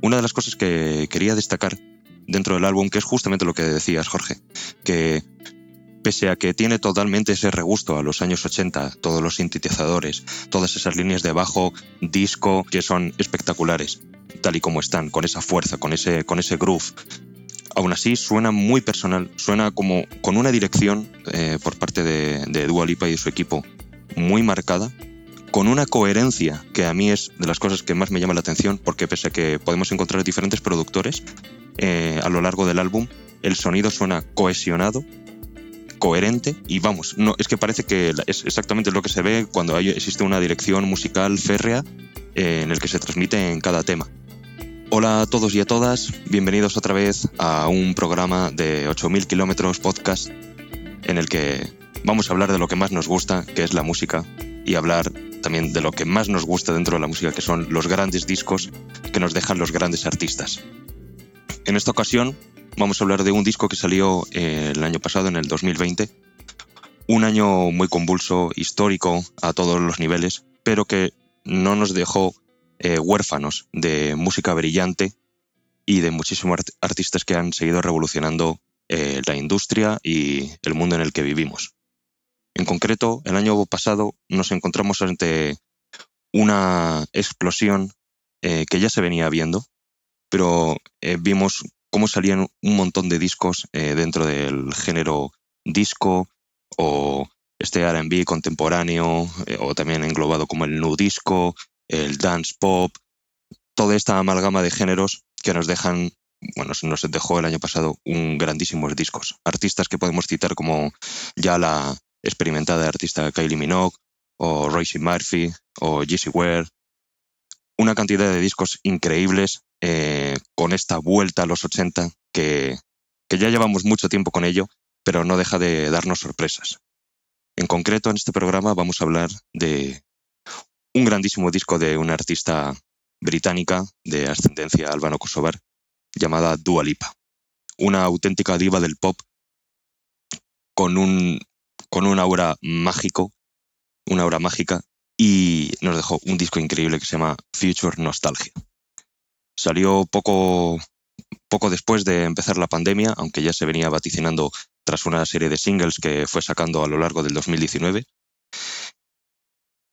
una de las cosas que quería destacar dentro del álbum, que es justamente lo que decías, Jorge, que pese a que tiene totalmente ese regusto a los años 80, todos los sintetizadores, todas esas líneas de bajo, disco, que son espectaculares, tal y como están, con esa fuerza, con ese, con ese groove. Aún así, suena muy personal, suena como con una dirección eh, por parte de, de Dua Lipa y su equipo muy marcada, con una coherencia que a mí es de las cosas que más me llama la atención, porque pese a que podemos encontrar diferentes productores eh, a lo largo del álbum, el sonido suena cohesionado, coherente y vamos, no es que parece que es exactamente lo que se ve cuando hay, existe una dirección musical férrea eh, en el que se transmite en cada tema. Hola a todos y a todas, bienvenidos otra vez a un programa de 8000 kilómetros podcast en el que vamos a hablar de lo que más nos gusta, que es la música, y hablar también de lo que más nos gusta dentro de la música, que son los grandes discos que nos dejan los grandes artistas. En esta ocasión vamos a hablar de un disco que salió eh, el año pasado, en el 2020. Un año muy convulso, histórico a todos los niveles, pero que no nos dejó eh, huérfanos de música brillante y de muchísimos artistas que han seguido revolucionando eh, la industria y el mundo en el que vivimos. En concreto, el año pasado nos encontramos ante una explosión que ya se venía viendo, pero vimos cómo salían un montón de discos eh, dentro del género disco o este RB contemporáneo, eh, o también englobado como el nu disco, el dance pop, toda esta amalgama de géneros que nos dejan, bueno, nos dejó el año pasado un grandísimos discos. Artistas que podemos citar como ya la experimentada artista Kylie Minogue, o Royce Murphy, o Jesse Ware. Una cantidad de discos increíbles eh, con esta vuelta a los 80 que, que ya llevamos mucho tiempo con ello, pero no deja de darnos sorpresas. En concreto, en este programa vamos a hablar de un grandísimo disco de una artista británica de ascendencia albano-kosovar llamada Dua Lipa, una auténtica diva del pop con un, con un aura mágico, una aura mágica, y nos dejó un disco increíble que se llama Future Nostalgia. Salió poco, poco después de empezar la pandemia, aunque ya se venía vaticinando tras una serie de singles que fue sacando a lo largo del 2019.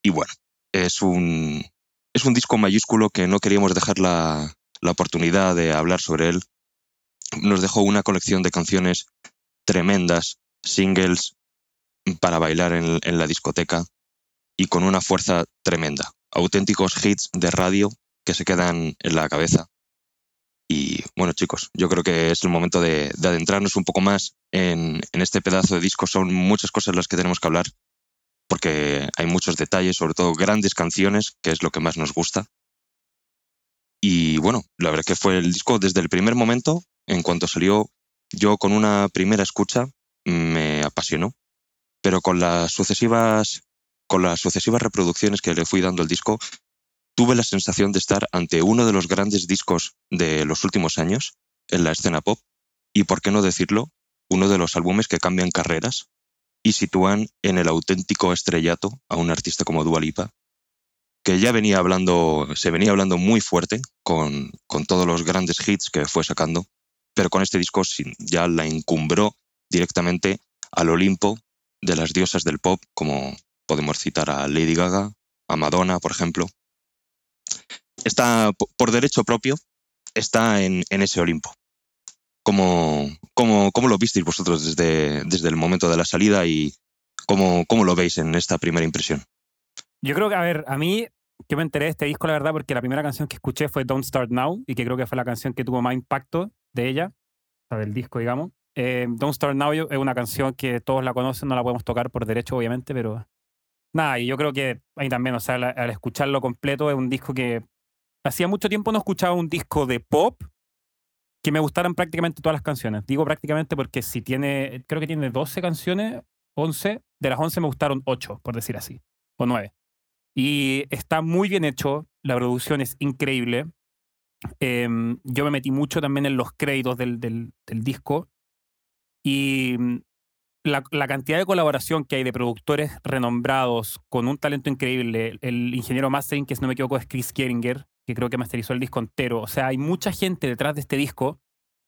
Y bueno, es un, es un disco mayúsculo que no queríamos dejar la, la oportunidad de hablar sobre él. Nos dejó una colección de canciones tremendas, singles para bailar en, en la discoteca y con una fuerza tremenda. Auténticos hits de radio que se quedan en la cabeza. Y bueno, chicos, yo creo que es el momento de, adentrarnos un poco más en, este pedazo de disco. Son muchas cosas las que tenemos que hablar, porque hay muchos detalles, sobre todo grandes canciones, que es lo que más nos gusta. Y bueno, la verdad que fue el disco desde el primer momento, en cuanto salió, yo con una primera escucha me apasionó, pero con las sucesivas, con las sucesivas reproducciones que le fui dando al disco, tuve la sensación de estar ante uno de los grandes discos de los últimos años en la escena pop y, por qué no decirlo, uno de los álbumes que cambian carreras y sitúan en el auténtico estrellato a un artista como Dua Lipa, que ya venía hablando, se venía hablando muy fuerte con, con todos los grandes hits que fue sacando, pero con este disco ya la encumbró directamente al Olimpo de las diosas del pop, como podemos citar a Lady Gaga, a Madonna, por ejemplo, está por derecho propio, está en, ese Olimpo. ¿Cómo, cómo, cómo lo visteis vosotros desde, desde el momento de la salida y cómo, cómo lo veis en esta primera impresión? Yo creo que, a ver, a mí yo me enteré de este disco, la verdad, porque la primera canción que escuché fue Don't Start Now y que creo que fue la canción que tuvo más impacto de ella, o sea, del disco, digamos. Eh, Don't Start Now es una canción que todos la conocen, no la podemos tocar por derecho, obviamente, pero nada, y yo creo que ahí también, o sea, al, escucharlo completo es un disco que hacía mucho tiempo no escuchaba un disco de pop que me gustaran prácticamente todas las canciones. Digo prácticamente porque si tiene, creo que tiene 12 canciones, 11, de las 11 me gustaron 8, por decir así, o 9. Y está muy bien hecho, la producción es increíble. Em, yo me metí mucho también en los créditos del, del, del disco y la, cantidad de colaboración que hay de productores renombrados con un talento increíble. El ingeniero mastering, que si no me equivoco es Chris Keringer, que creo que masterizó el disco entero. O sea, hay mucha gente detrás de este disco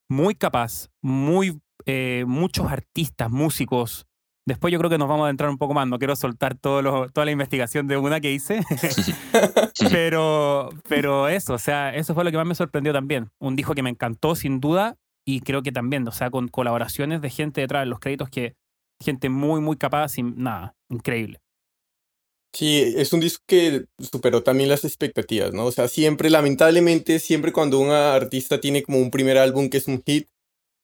muy capaz, muy, eh, muchos artistas, músicos. Después yo creo que nos vamos a entrar un poco más. No quiero soltar todo toda la investigación de una que hice. pero, pero eso, o sea, eso fue lo que más me sorprendió también. Un disco que me encantó, sin duda, y creo que también, o sea, con colaboraciones de gente detrás de los créditos que gente muy, muy capaz, sin nada, increíble. Sí, es un disco que superó también las expectativas, ¿no? O sea, siempre, lamentablemente, siempre cuando un artista tiene como un primer álbum que es un hit,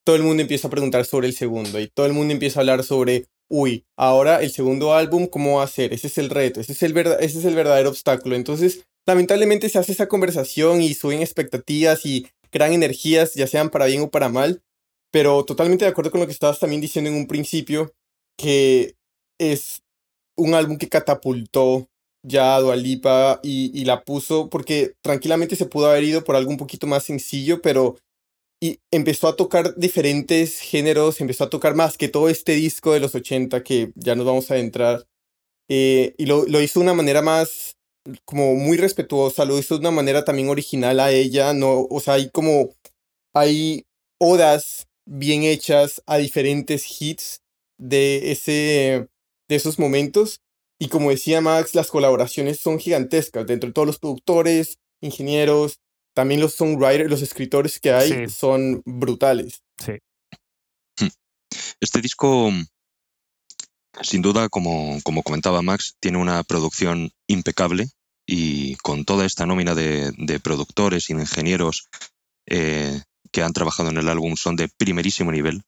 todo el mundo empieza a preguntar sobre el segundo y todo el mundo empieza a hablar sobre, uy, ahora el segundo álbum, ¿cómo va a ser? Ese es el reto, ese es el, ese es el verdadero obstáculo. Entonces, lamentablemente se hace esa conversación y suben expectativas y crean energías, ya sean para bien o para mal, pero totalmente de acuerdo con lo que estabas también diciendo en un principio, que es un álbum que catapultó ya a Dualipa y, y la puso porque tranquilamente se pudo haber ido por algo un poquito más sencillo, pero y empezó a tocar diferentes géneros, empezó a tocar más que todo este disco de los 80 que ya nos vamos a entrar. Eh, y lo, lo, hizo de una manera más, como muy respetuosa, lo hizo de una manera también original a ella, no, o sea, hay como, hay odas bien hechas a diferentes hits de ese, de esos momentos. Y como decía Max, las colaboraciones son gigantescas. Dentro de todos los productores, ingenieros, también los songwriters, los escritores que hay son brutales. Sí. Este disco, sin duda, como, como comentaba Max, tiene una producción impecable y con toda esta nómina de, de productores y de ingenieros eh, que han trabajado en el álbum son de primerísimo nivel.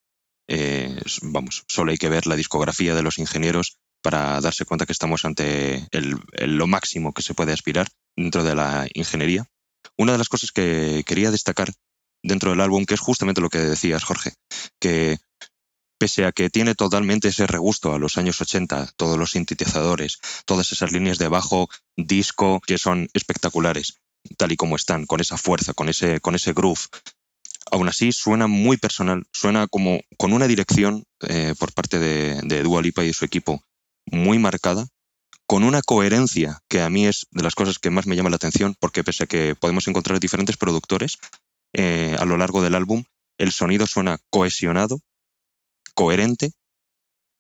Eh, vamos, solo hay que ver la discografía de los ingenieros para darse cuenta que estamos ante lo máximo que se puede aspirar dentro de la ingeniería. Una de las cosas que quería destacar dentro del álbum, que es justamente lo que decías, Jorge, que pese a que tiene totalmente ese regusto a los años 80, todos los sintetizadores, todas esas líneas de bajo, disco, que son espectaculares, tal y como están, con esa fuerza, con ese, con ese groove, aún así suena muy personal, suena como con una dirección eh, por parte de, de Dua Lipa y su equipo muy marcada, con una coherencia que a mí es de las cosas que más me llama la atención, porque pese a que podemos encontrar diferentes productores eh, a lo largo del álbum, el sonido suena cohesionado, coherente.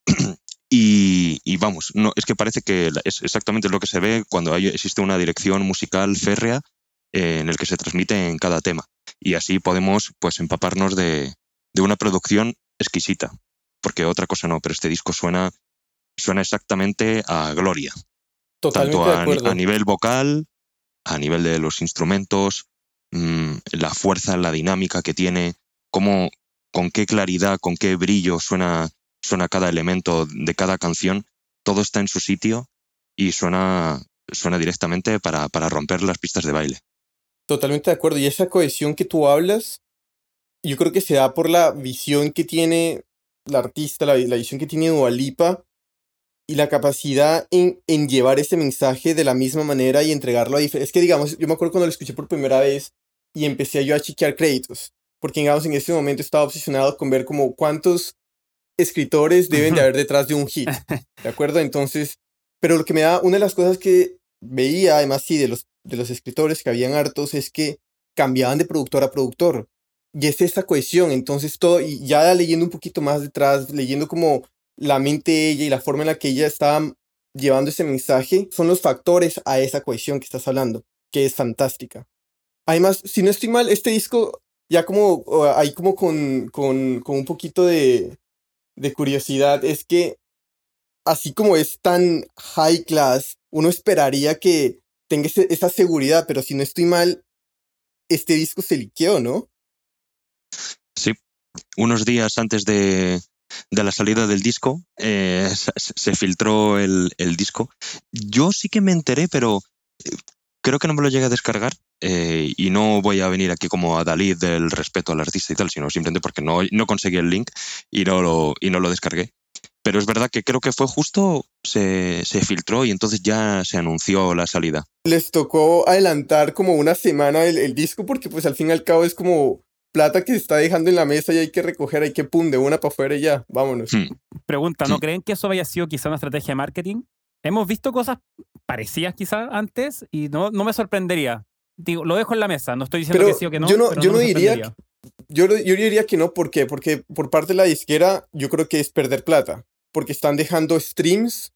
Y, vamos, no, es que parece que es exactamente lo que se ve cuando hay, existe una dirección musical férrea eh, en el que se transmite en cada tema y así podemos pues empaparnos de, una producción exquisita, porque otra cosa no, pero este disco suena, suena exactamente a gloria. Totalmente Tanto a, nivel vocal, a nivel de los instrumentos, mm, la fuerza, la dinámica que tiene, cómo, con qué claridad, con qué brillo suena, suena cada elemento de cada canción, todo está en su sitio y suena, suena directamente para, para romper las pistas de baile. Totalmente de acuerdo. Y esa cohesión que tú hablas, yo creo que se da por la visión que tiene la artista, la, visión que tiene Dualipa y la capacidad en, en, llevar ese mensaje de la misma manera y entregarlo a. Es que, digamos, yo me acuerdo cuando lo escuché por primera vez y empecé yo a chequear créditos, porque, digamos, en ese momento estaba obsesionado con ver como cuántos escritores deben de haber detrás de un hit, ¿de acuerdo? Entonces, pero lo que me da, una de las cosas que veía, además, sí, de los de los escritores, que habían hartos, es que cambiaban de productor a productor. Y es esa cohesión. Entonces, todo, y ya leyendo un poquito más detrás, leyendo como la mente de ella y la forma en la que ella estaba llevando ese mensaje, son los factores a esa cohesión que estás hablando, que es fantástica. Además, si no estoy mal, este disco, ya como, ahí como con, con, con un poquito de, de curiosidad, es que así como es tan high class, uno esperaría que tenga esa seguridad, pero si no estoy mal, este disco se liqueó, ¿no? Sí, unos días antes de, de la salida del disco eh, se, filtró el, el, disco. Yo sí que me enteré, pero eh, creo que no me lo llegué a descargar eh, y no voy a venir aquí como a Dalí del respeto al artista y tal, sino simplemente porque no, no conseguí el link y no lo, y no lo descargué. Pero es verdad que creo que fue justo, se, se, filtró y entonces ya se anunció la salida. Les tocó adelantar como una semana el, el, disco porque pues al fin y al cabo es como plata que se está dejando en la mesa y hay que recoger, hay que pum, de una para afuera y ya, vámonos. Hmm. Pregunta, ¿no hmm. creen que eso haya sido quizá una estrategia de marketing? Hemos visto cosas parecidas quizás antes y no, no me sorprendería. digo, lo dejo en la mesa, no estoy diciendo Pero que sí o que no. yo no, pero yo no diría, sorprendería. yo, yo diría que no, ¿por qué? Porque por parte de la disquera yo creo que es perder plata, porque están dejando streams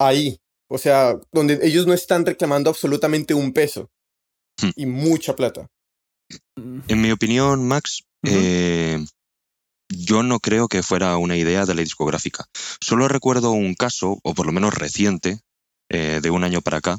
ahí, o sea, donde ellos no están reclamando absolutamente un peso Hmm. y mucha plata. En mi opinión, Max, eh, yo no creo que fuera una idea de la discográfica. Solo recuerdo un caso, o por lo menos reciente, eh, de un año para acá,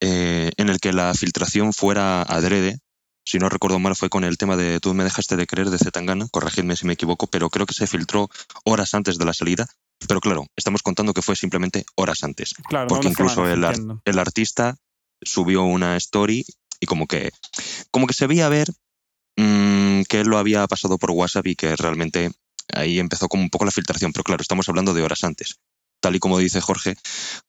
eh, en el que la filtración fuera adrede. Si no recuerdo mal, fue con el tema de Tú me dejaste de creer de Zetangana, corregidme si me equivoco, pero creo que se filtró horas antes de la salida. Pero claro, estamos contando que fue simplemente horas antes Claro, porque incluso el, ar- el artista subió una story y como que como que se veía ver mm, que él lo había pasado por WhatsApp y que realmente ahí empezó como un poco la filtración, pero claro, estamos hablando de horas antes. Tal y como dice Jorge,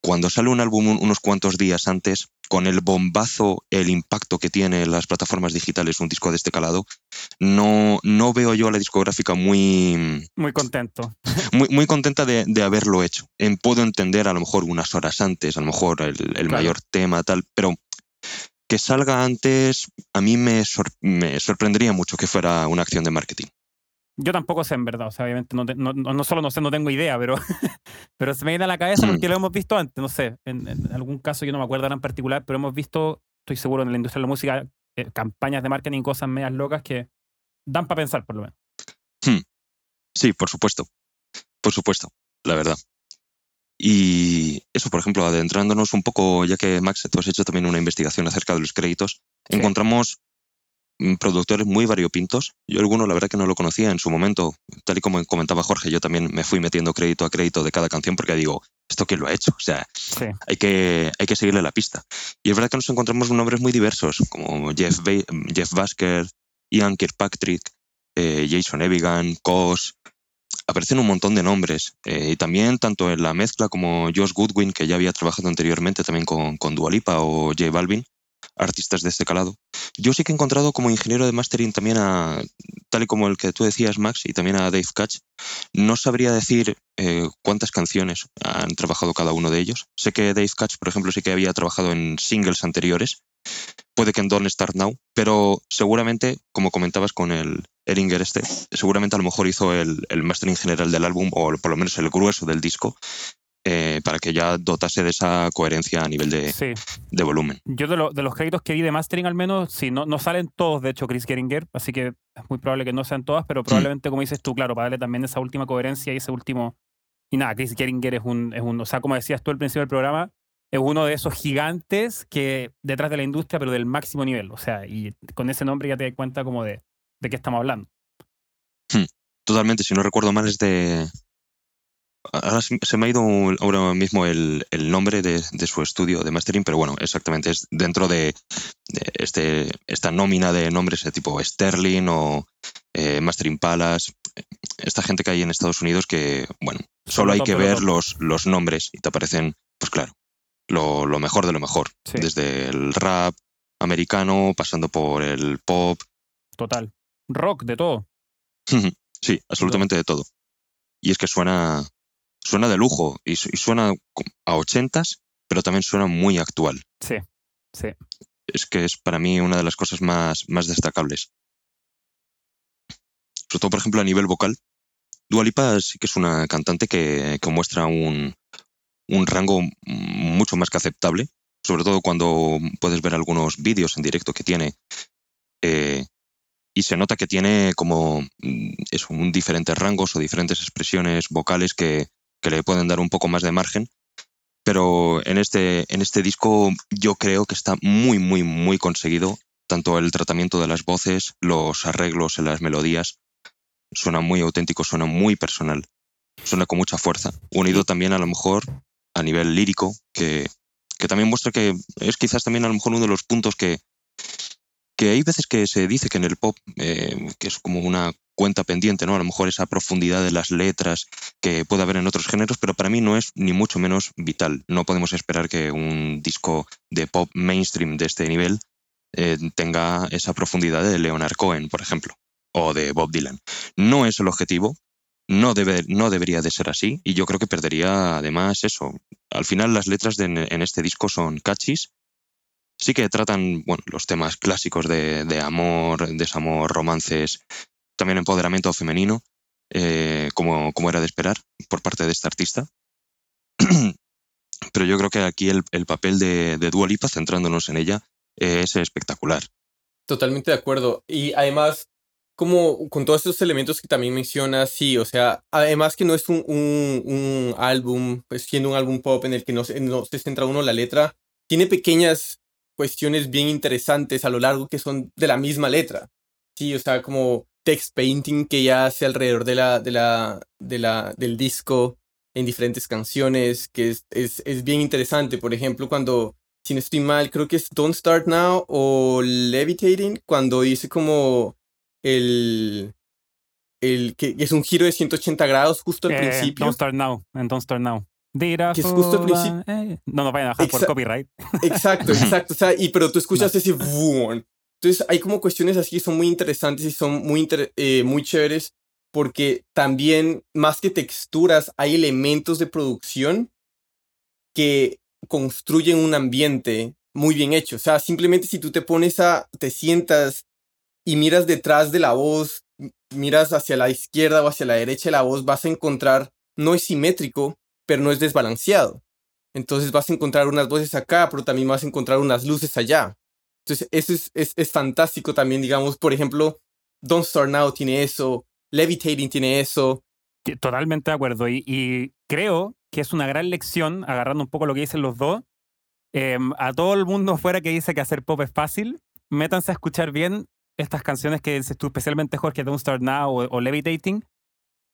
cuando sale un álbum un- unos cuantos días antes, con el bombazo, el impacto que tiene en las plataformas digitales un disco de este calado, no, no veo yo a la discográfica muy, Muy contento. muy, muy contenta de, de haberlo hecho. En- puedo entender a lo mejor unas horas antes, a lo mejor el, el Claro. mayor tema, tal, pero que salga antes, a mí me, sor- me sorprendería mucho que fuera una acción de marketing. Yo tampoco sé, en verdad. O sea, obviamente, no, te- no, no- no solo no sé, no tengo idea, pero, pero se me viene a la cabeza Hmm. porque lo hemos visto antes. No sé, en, en algún caso yo no me acuerdo ahora en particular, pero hemos visto, estoy seguro, en la industria de la música, eh, campañas de marketing, cosas medias locas que dan para pensar, por lo menos. Sí, por supuesto. Por supuesto, la verdad. Y eso, por ejemplo, adentrándonos un poco, ya que Max, tú has hecho también una investigación acerca de los créditos, Sí. encontramos mm, productores muy variopintos. Yo alguno, la verdad que no lo conocía en su momento. Tal y como comentaba Jorge, yo también me fui metiendo crédito a crédito de cada canción porque digo, ¿esto quién lo ha hecho? O sea, Sí. hay que, hay que seguirle la pista. Y es verdad que nos encontramos nombres muy diversos, como Jeff, Ba- Jeff Basker, Ian Kirkpatrick, eh, Jason Evigan, Kos. Aparecen un montón de nombres. eh, y también, tanto en la mezcla como Josh Goodwin, que ya había trabajado anteriormente también con, con Dua Lipa o J Balvin, artistas de este calado. Yo sí que he encontrado como ingeniero de mastering también a, tal y como el que tú decías, Max, y también a Dave Catch. No sabría decir eh, cuántas canciones han trabajado cada uno de ellos. Sé que Dave Catch, por ejemplo, sí que había trabajado en singles anteriores. Puede que en Don't Start Now, pero seguramente, como comentabas con el Eringer este, seguramente a lo mejor hizo el, el mastering general del álbum, o por lo menos el grueso del disco, eh, para que ya dotase de esa coherencia a nivel de, Sí. de volumen. Yo de, lo- de los créditos que vi de mastering al menos, sí, no, no salen todos, de hecho, Chris Geringer, así que es muy probable que no sean todas, pero probablemente, como dices tú, claro, para darle también esa última coherencia y ese último... Y nada, Chris Geringer es un, es un, o sea, como decías tú al principio del programa, es uno de esos gigantes que detrás de la industria, pero del máximo nivel, o sea, y con ese nombre ya te das cuenta como de, de qué estamos hablando. Totalmente, si no recuerdo mal, es de. Ahora se me ha ido ahora mismo el, el nombre de, de su estudio de mastering, pero bueno, exactamente, es dentro de, de este, esta nómina de nombres de tipo Sterling o eh, Mastering Palace, esta gente que hay en Estados Unidos que, bueno, solo lo hay que ver los, los nombres y te aparecen, pues claro, lo, lo mejor de lo mejor, Sí. desde el rap americano, pasando por el pop, Total. Rock, de todo. Sí, absolutamente de todo. Y es que suena, suena de lujo y, su- y suena a ochentas, pero también suena muy actual. Sí, sí. Es que es para mí una de las cosas más, más destacables. Sobre todo, por ejemplo, a nivel vocal. Dua Lipa sí que es una cantante que, que muestra un, un rango mucho más que aceptable, sobre todo cuando puedes ver algunos vídeos en directo que tiene. eh, y se nota que tiene como mm, eso, un diferentes rangos o diferentes expresiones vocales que, que le pueden dar un poco más de margen. Pero en este, en este disco yo creo que está muy, muy, muy conseguido. Tanto el tratamiento de las voces, los arreglos en las melodías. Suena muy auténtico, suena muy personal. Suena con mucha fuerza. Unido también a lo mejor a nivel lírico, que, que también muestra que es quizás también a lo mejor uno de los puntos que, que hay veces que se dice que en el pop, eh, que es como una cuenta pendiente, ¿no? A lo mejor esa profundidad de las letras que puede haber en otros géneros, pero para mí no es ni mucho menos vital. No podemos esperar que un disco de pop mainstream de este nivel eh, tenga esa profundidad de Leonard Cohen, por ejemplo, o de Bob Dylan. No es el objetivo, no, debe, no debería de ser así, y yo creo que perdería además eso. Al final las letras de- en este disco son catchys, sí que tratan bueno, los temas clásicos de, de amor, desamor, romances, también empoderamiento femenino, eh, como, como, era de esperar por parte de este artista. Pero yo creo que aquí el, el papel de, de Dua Lipa, centrándonos en ella, es espectacular. Totalmente de acuerdo. Y además, como con todos estos elementos que también mencionas, sí, o sea, además que no es un, un, álbum, pues siendo un álbum pop en el que no, no se centra uno la letra, tiene pequeñas cuestiones bien interesantes a lo largo que son de la misma letra. Sí, o sea, como text painting que ya hace alrededor de la, de la, de la, del disco en diferentes canciones, que es, es, es bien interesante. Por ejemplo, cuando, si no estoy mal, creo que es Don't Start Now o Levitating, cuando dice como el, el que es un giro de 180 grados justo al Eh, principio. Don't Start Now, en Don't Start Now. Dira Que es justo al principio. eh. No nos vayan a dejar por copyright. Exacto, exacto. O sea, y, pero tú escuchas ese boom. Entonces hay como cuestiones así que son muy interesantes y son muy, inter- eh, muy chéveres porque también, más que texturas, hay elementos de producción que construyen un ambiente muy bien hecho. O sea, simplemente si tú te pones a, te sientas y miras detrás de la voz, miras hacia la izquierda o hacia la derecha de la voz, vas a encontrar, no es simétrico, pero no es desbalanceado. Entonces vas a encontrar unas voces acá, pero también vas a encontrar unas luces allá. Entonces eso es, es, es fantástico también, digamos, por ejemplo, Don't Start Now tiene eso, Levitating tiene eso. Totalmente de acuerdo. Y, y creo que es una gran lección, agarrando un poco lo que dicen los dos, em, a todo el mundo afuera que dice que hacer pop es fácil, métanse a escuchar bien estas canciones que dices tú, especialmente Jorge, Don't Start Now o, o Levitating,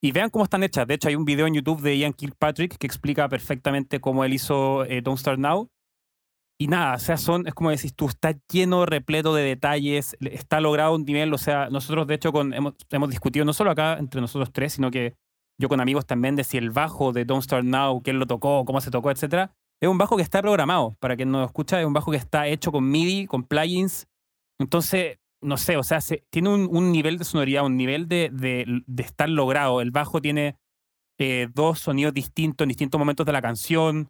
y vean cómo están hechas. De hecho, hay un video en YouTube de Ian Kirkpatrick que explica perfectamente cómo él hizo eh, Don't Start Now. Y nada, o sea, son, es como decís tú, está lleno, repleto de detalles, le- está logrado un nivel, o sea, nosotros de hecho con, hemos, hemos discutido no solo acá entre nosotros tres, sino que yo con amigos también de si el bajo de Don't Start Now, quién lo tocó, cómo se tocó, etcétera, es un bajo que está programado. Para quien no lo escucha, es un bajo que está hecho con MIDI, con plugins. Entonces, no sé, o sea, se- tiene un, nivel de sonoridad, un nivel de, de- estar logrado. El bajo tiene eh, dos sonidos distintos en distintos momentos de la canción.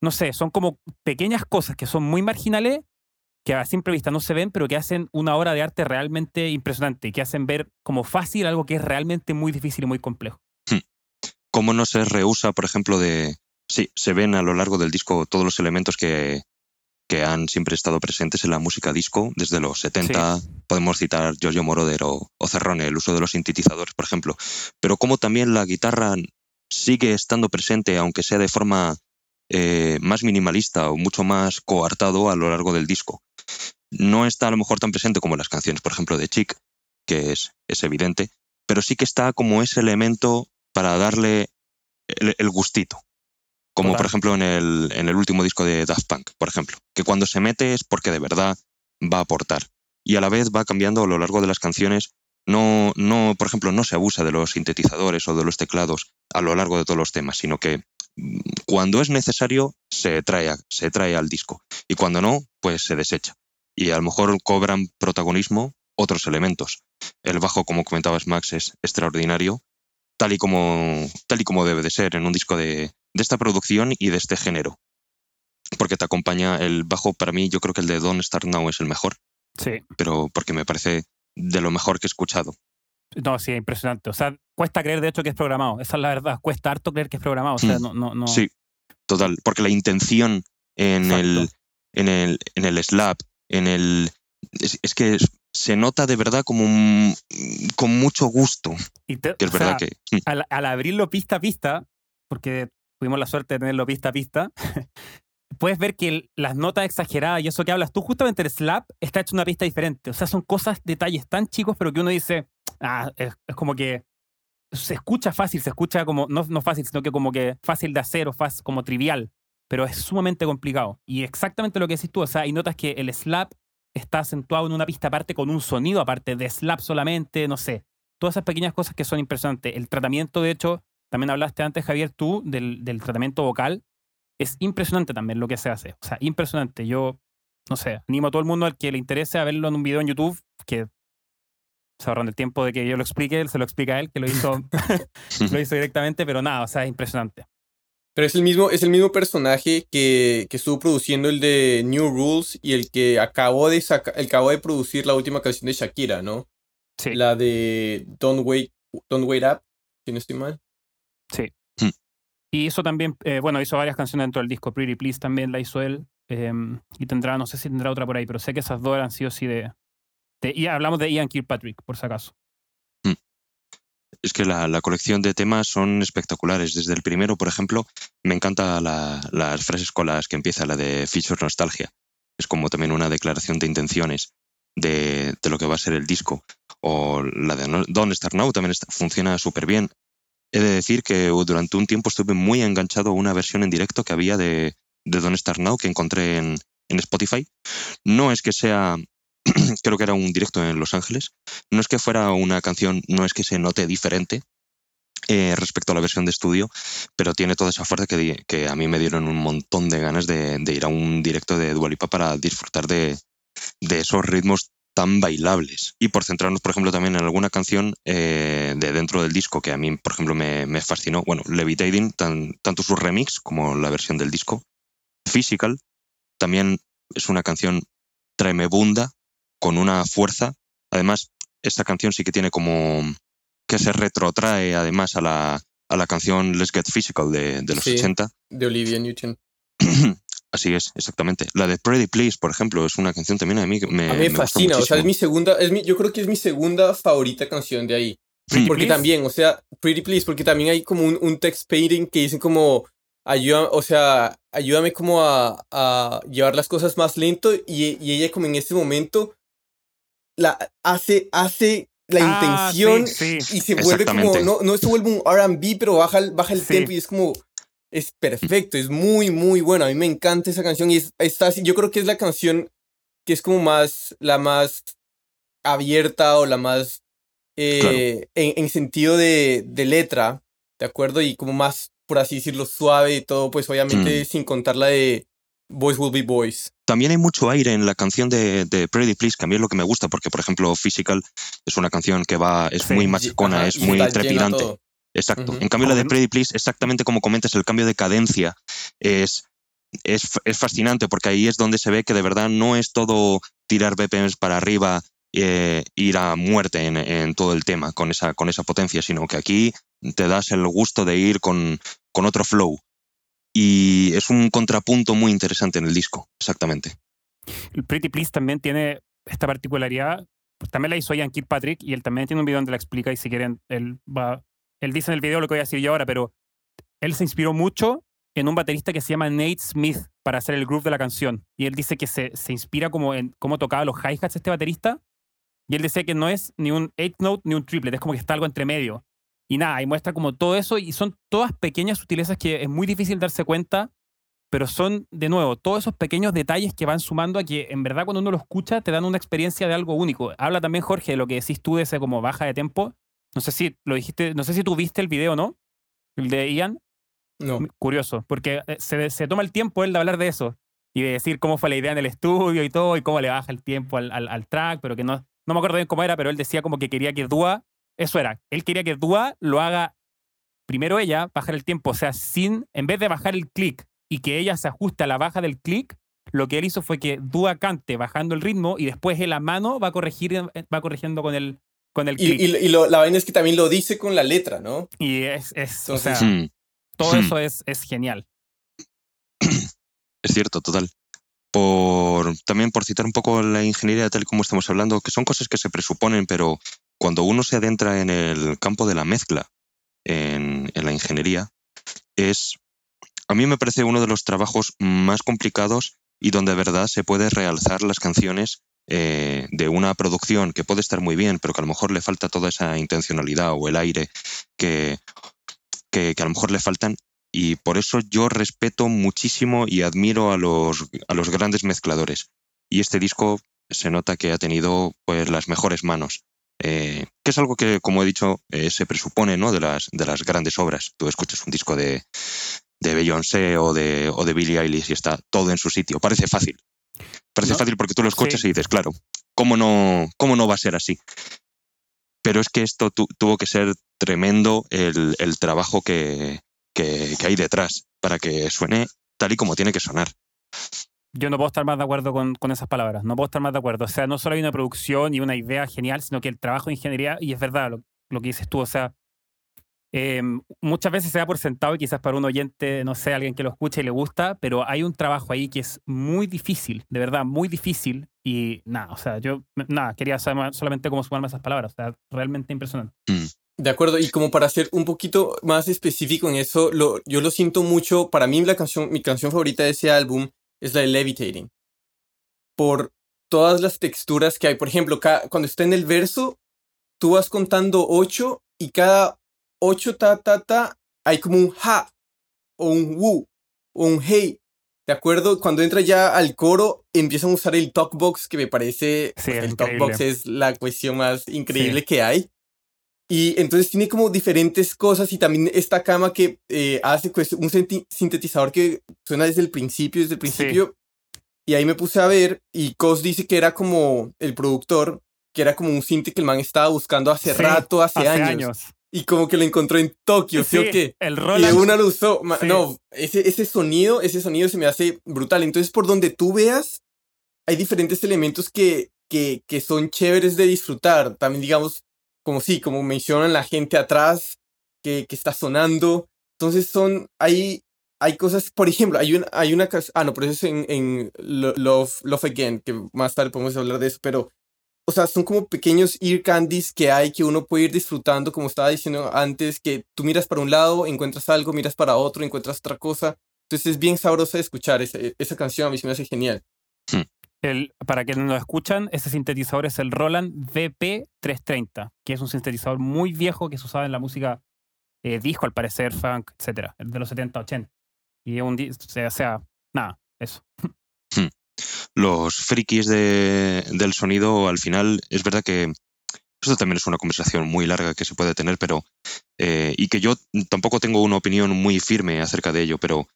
No sé, son como pequeñas cosas que son muy marginales, que a simple vista no se ven, pero que hacen una obra de arte realmente impresionante, que hacen ver como fácil algo que es realmente muy difícil y muy complejo. cómo no se rehúsa, por ejemplo, de... Sí, se ven a lo largo del disco todos los elementos que, que han siempre estado presentes en la música disco desde los 70. Podemos citar Giorgio Moroder o, o Cerrone, el uso de los sintetizadores, por ejemplo. Pero cómo también la guitarra sigue estando presente, aunque sea de forma eh, más minimalista o mucho más coartado a lo largo del disco. No está a lo mejor tan presente como en las canciones, por ejemplo, de Chic, que es, es evidente, pero sí que está como ese elemento para darle el, el gustito. Como Total. por ejemplo en el, en el último disco de Daft Punk, por ejemplo, que cuando se mete es porque de verdad va a aportar. Y a la vez va cambiando a lo largo de las canciones. No, no, por ejemplo, no se abusa de los sintetizadores o de los teclados a lo largo de todos los temas, sino que mm, cuando es necesario se trae, se trae al disco. Y cuando no, pues se desecha. Y a lo mejor cobran protagonismo otros elementos. El bajo, como comentabas, Max, es extraordinario, tal y como, tal y como debe de ser en un disco de, de esta producción y de este género. Porque te acompaña el bajo, para mí, yo creo que el de Don't Start Now es el mejor, Sí. pero porque me parece de lo mejor que he escuchado. No, sí, impresionante. O sea, cuesta creer de hecho que es programado. Esa es la verdad. Cuesta harto creer que es programado. O sea, Mm. no, no, no. Sí, total. Porque la intención en el, en el, en el slap, en el. Es, es que es- se nota de verdad como un- con mucho gusto. Y te- Que es sea, verdad que. mm, al, al abrirlo pista a pista, porque tuvimos la suerte de tenerlo pista a pista, puedes ver que el- las notas exageradas y eso que hablas tú, justamente el slap está hecho una pista diferente. O sea, son cosas, detalles tan chicos, pero que uno dice, ah, es, es como que se escucha fácil, se escucha como, no, no fácil, sino que como que fácil de hacer o fácil, como trivial, pero es sumamente complicado. Y exactamente lo que decís tú, o sea, hay notas que el slap está acentuado en una pista aparte con un sonido aparte de slap solamente, no sé. Todas esas pequeñas cosas que son impresionantes. El tratamiento, de hecho, también hablaste antes, Javier, tú, del, del tratamiento vocal. Es impresionante también lo que se hace. O sea, impresionante. Yo, no sé, animo a todo el mundo al que le interese a verlo en un video en YouTube, que se ahorran el tiempo de que yo lo explique, él se lo explica a él, que lo hizo, lo hizo directamente, pero nada, o sea, es impresionante. Pero es el mismo, es el mismo personaje que, que estuvo produciendo el de New Rules y el que acabó de saca, el acabó de producir la última canción de Shakira, ¿no? Sí. La de Don't Wait, Don't Wait Up, si no estoy mal. Sí. Hmm. Y hizo también, eh, bueno, hizo varias canciones dentro del disco. Pretty Please también la hizo él. em, y tendrá, no sé si tendrá otra por ahí, pero sé que esas dos eran sí o sí de. de y hablamos de Ian Kirkpatrick, por si acaso. Es que la, la colección de temas son espectaculares. Desde el primero, por ejemplo, me encanta la- las frases con las que empieza, la de Feature Nostalgia. Es como también una declaración de intenciones de, de lo que va a ser el disco. O la de Don't Start Now también funciona súper bien. He de decir que durante un tiempo estuve muy enganchado a una versión en directo que había de, de Don't Start Now que encontré en, en Spotify. No es que sea, creo que era un directo en Los Ángeles, no es que fuera una canción, no es que se note diferente eh, respecto a la versión de estudio, pero tiene toda esa fuerza que, a mí me dieron un montón de ganas de, ir a un directo de Dua Lipa para disfrutar de, esos ritmos tan bailables. Y por centrarnos, por ejemplo, también en alguna canción eh, de dentro del disco que a mí, por ejemplo, me, me fascinó. Bueno, Levitating, tan- tanto su remix como la versión del disco. Physical, también es una canción tremebunda, con una fuerza. Además, esta canción sí que tiene como que se retrotrae además a la, a la canción Let's Get Physical de, de los Sí. 80. De Olivia Newton. Así es, exactamente. La de Pretty Please, por ejemplo, es una canción también a mí que me, A mí me, fascina, o sea, es mi segunda, es mi, yo creo que es mi segunda favorita canción de ahí. Pretty Porque Please. también, o sea, Pretty Please, porque también hay como un, un text painting que dicen como, ayuda, o sea, ayúdame como a, a llevar las cosas más lento y, y ella como en este momento la hace, hace la Ah, intención sí, sí. y se vuelve como, no, no se vuelve un R&B, pero baja, el- baja el Sí. tempo y es como, es perfecto, es muy, muy bueno. A mí me encanta esa canción y es, está así, yo creo que es la canción que es como más, la más abierta o la más, eh, en, en sentido de, de letra, ¿de acuerdo? Y como más, por así decirlo, suave y todo, pues obviamente sin contar la de Boys Will Be Boys. También hay mucho aire en la canción de, de Pretty Please, que a mí es lo que me gusta, porque, por ejemplo, Physical es una canción que va, es Sí, muy machicona, ajá, es muy trepidante. Exacto. En cambio, la de Pretty Please, exactamente como comentas, el cambio de cadencia es, es fascinante, porque ahí es donde se ve que de verdad no es todo tirar BPMs para arriba, eh, ir a muerte en, en todo el tema con esa, con esa potencia, sino que aquí te das el gusto de ir con, con otro flow. Y es un contrapunto muy interesante en el disco, exactamente. El Pretty Please también tiene esta particularidad. Pues también la hizo Ian Kirkpatrick y él también tiene un video donde la explica y si quieren, él dice en el video lo que voy a decir yo ahora, pero él se inspiró mucho en un baterista que se llama Nate Smith para hacer el groove de la canción. Y él dice que se, se inspira como en cómo tocaba los hi-hats este baterista. Y él decía que no es ni un eighth note ni un triplet, es como que está algo entre medio. Y nada, y muestra como todo eso y son todas pequeñas sutilezas que es muy difícil darse cuenta, pero son, de nuevo, todos esos pequeños detalles que van sumando a que en verdad cuando uno lo escucha te dan una experiencia de algo único. Habla también Jorge de lo que decís tú de ese como baja de tempo. No sé si lo dijiste, no sé si tú viste el video, ¿no? El de Ian. No. Curioso, porque eh, se, se toma el tiempo él de hablar de eso y de decir cómo fue la idea en el estudio y todo y cómo le baja el tiempo al, al, al track, pero que no, no me acuerdo bien cómo era, pero él decía como que quería que Dua, eso era, él quería que Dua lo haga primero ella, bajar el tiempo, o sea, sin, en vez de bajar el clic y que ella se ajuste a la baja del clic, lo que él hizo fue que Dua cante bajando el ritmo y después él a mano va, a corregir, eh, va corrigiendo con el, con el Y, clic. y, y lo- la vaina es que también lo dice con la letra, ¿no? Y es, es o sea, todo Hmm. eso es, es genial. Es cierto, total. Por, también por citar un poco la ingeniería tal como estamos hablando, que son cosas que se presuponen, pero cuando uno se adentra en el campo de la mezcla, en, la ingeniería, es, a mí me parece uno de los trabajos más complicados y donde de verdad se puede realzar las canciones eh, de una producción que puede estar muy bien, pero que a lo mejor le falta toda esa intencionalidad o el aire que, que, que a lo mejor le faltan y por eso yo respeto muchísimo y admiro a los, a los grandes mezcladores. Y este disco se nota que ha tenido pues las mejores manos. Eh, que es algo que, como he dicho, eh, se presupone ¿no? de, las, de las grandes obras. Tú escuchas un disco de, de Beyoncé o de, o de Billie Eilish y está todo en su sitio. Parece fácil. Parece No, fácil porque tú lo escuchas sí. y dices, claro, ¿cómo no, ¿cómo no va a ser así? Pero es que esto tu- tuvo que ser tremendo el, el trabajo que, que, que hay detrás. para que suene tal y como tiene que sonar. Yo no puedo estar más de acuerdo con, con, esas palabras, no puedo estar más de acuerdo. O sea, no solo hay una producción y una idea genial, sino que el trabajo de ingeniería, y es verdad lo, lo que dices tú, o sea, eh, muchas veces se da por sentado y quizás para un oyente, no sé, alguien que lo escuche y le gusta, pero hay un trabajo ahí que es muy difícil, de verdad, muy difícil. Y nada, o sea, yo, nada, quería saber solamente cómo sumarme esas palabras, o sea, realmente impresionante. Mm. De acuerdo, y como para ser un poquito más específico en eso, lo, yo lo siento mucho. Para mí, la canción, mi canción favorita de ese álbum es la de Levitating. Por todas las texturas que hay. Por ejemplo, cuando está en el verso, tú vas contando ocho y cada ocho ta ta ta hay como un ha o un wu o un hey. ¿De acuerdo? Cuando entra ya al coro, empiezan a usar el talkbox, que me parece Sí, el increíble. talkbox es la cuestión más increíble Sí. que hay. Y entonces tiene como diferentes cosas y también esta cama que eh, hace pues, un sintetizador que suena desde el principio, desde el principio. Y ahí me puse a ver y Cos dice que era como el productor, que era como un synth que el man estaba buscando hace Sí, rato, hace, años. Y como que lo encontró en Tokio, ¿sí, o qué? el Y de Roland. una lo usó. Sí. No, ese, ese sonido, ese sonido se me hace brutal. Entonces, por donde tú veas, hay diferentes elementos que, que, que son chéveres de disfrutar. También, digamos, como sí, como mencionan la gente atrás que, que está sonando. Entonces, son, hay, hay cosas, por ejemplo, hay una, hay una ah, no, pero eso es en, en Lo- Love, Love Again, que más tarde podemos hablar de eso, pero, o sea, son como pequeños ear candies que hay que uno puede ir disfrutando, como estaba diciendo antes, que tú miras para un lado, encuentras algo, miras para otro, encuentras otra cosa. Entonces es bien sabroso escuchar esa, esa canción, a mí se me hace genial. El, para quienes no lo escuchan, ese sintetizador es el Roland VP330, que es un sintetizador muy viejo que se usaba en la música eh, disco, al parecer, funk, etcétera, de los 70, 80. Y un o sea, nada, eso. Los frikis de- del sonido, al final, es verdad que esto también es una conversación muy larga que se puede tener, pero eh, y que yo tampoco tengo una opinión muy firme acerca de ello, pero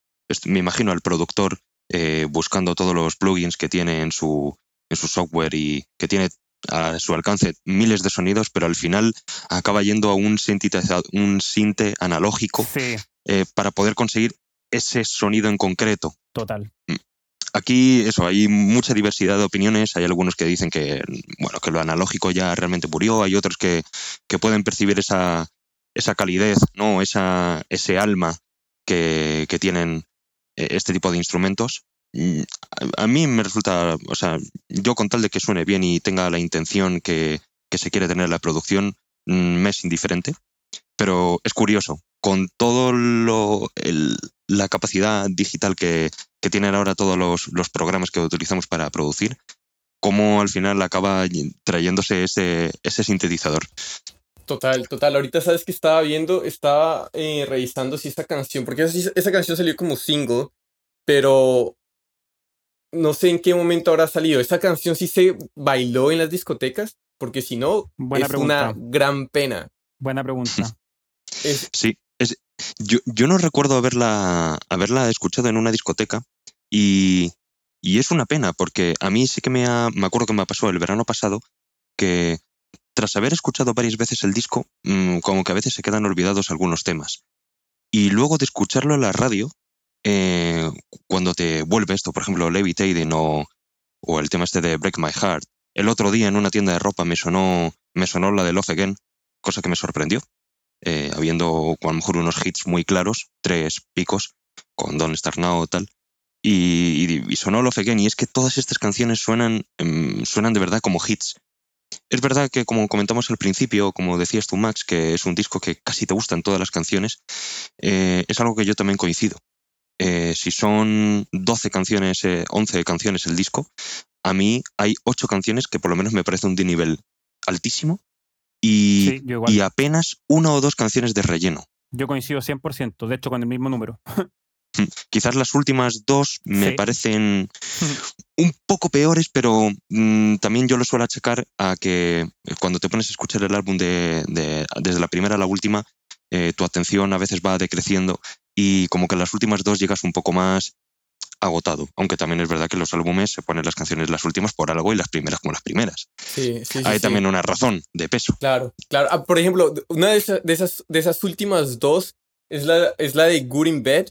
me imagino al productor eh, buscando todos los plugins que tiene en su, en su software y que tiene a su alcance miles de sonidos, pero al final acaba yendo a un sintetizador, un sinte analógico Sí, eh, para poder conseguir ese sonido en concreto. total. Aquí, eso, hay mucha diversidad de opiniones. Hay algunos que dicen que, bueno, que lo analógico ya realmente murió. Hay otros que, que pueden percibir esa, esa calidez, ¿no? Esa, ese alma que, que tienen este tipo de instrumentos. Mm, A, mí me resulta, o sea, yo con tal de que suene bien y tenga la intención que, que se quiere tener la producción, mm, me es indiferente. Pero es curioso, con todo lo, la capacidad digital que, que tienen ahora todos los, los programas que utilizamos para producir, cómo al final acaba trayéndose ese, ese sintetizador. Total, total. Ahorita sabes que estaba viendo, estaba eh, revisando si esta canción, porque esa, esa canción salió como single, pero no sé en qué momento habrá salido. ¿Esa canción sí se bailó en las discotecas? Porque si no, Buena es pregunta. una gran pena. Buena pregunta. Es, Sí, es, yo, yo no recuerdo haberla, haberla escuchado en una discoteca y, y es una pena porque a mí sí que me, ha, me acuerdo que me pasó el verano pasado que tras haber escuchado varias veces el disco, mm, como que a veces se quedan olvidados algunos temas. Y luego de escucharlo en la radio, eh, cuando te vuelve esto, por ejemplo, Levitating o, o el tema este de Break My Heart, el otro día en una tienda de ropa me sonó, me sonó la de Love Again, cosa que me sorprendió eh, habiendo a lo mejor unos hits muy claros, tres picos, con Don't Start Now tal. Y, y, y sonó Love Again, y es que todas estas canciones suenan, em, suenan de verdad como hits. Es verdad que, como comentamos al principio, como decías tú, Max, que es un disco que casi te gustan todas las canciones, eh, es algo que yo también coincido. Eh, si son 12 canciones, eh, 11 canciones el disco, a mí hay 8 canciones que por lo menos me parecen de un nivel altísimo y, Sí, y apenas una o dos canciones de relleno. Yo coincido 100%, de hecho con el mismo número. Quizás las últimas dos me Sí. parecen un poco peores, pero mm, también yo lo suelo achacar a que eh, cuando te pones a escuchar el álbum de, de- desde la primera a la última, eh, tu atención a veces va decreciendo y como que en las últimas dos llegas un poco más agotado. Aunque también es verdad que los álbumes se ponen las canciones las últimas por algo y las primeras como las primeras. sí, sí, sí, Hay sí. también una razón de peso. Claro, claro. Ah, por ejemplo, una de, esa- de esas, de esas últimas dos es la, es la de Good in Bed,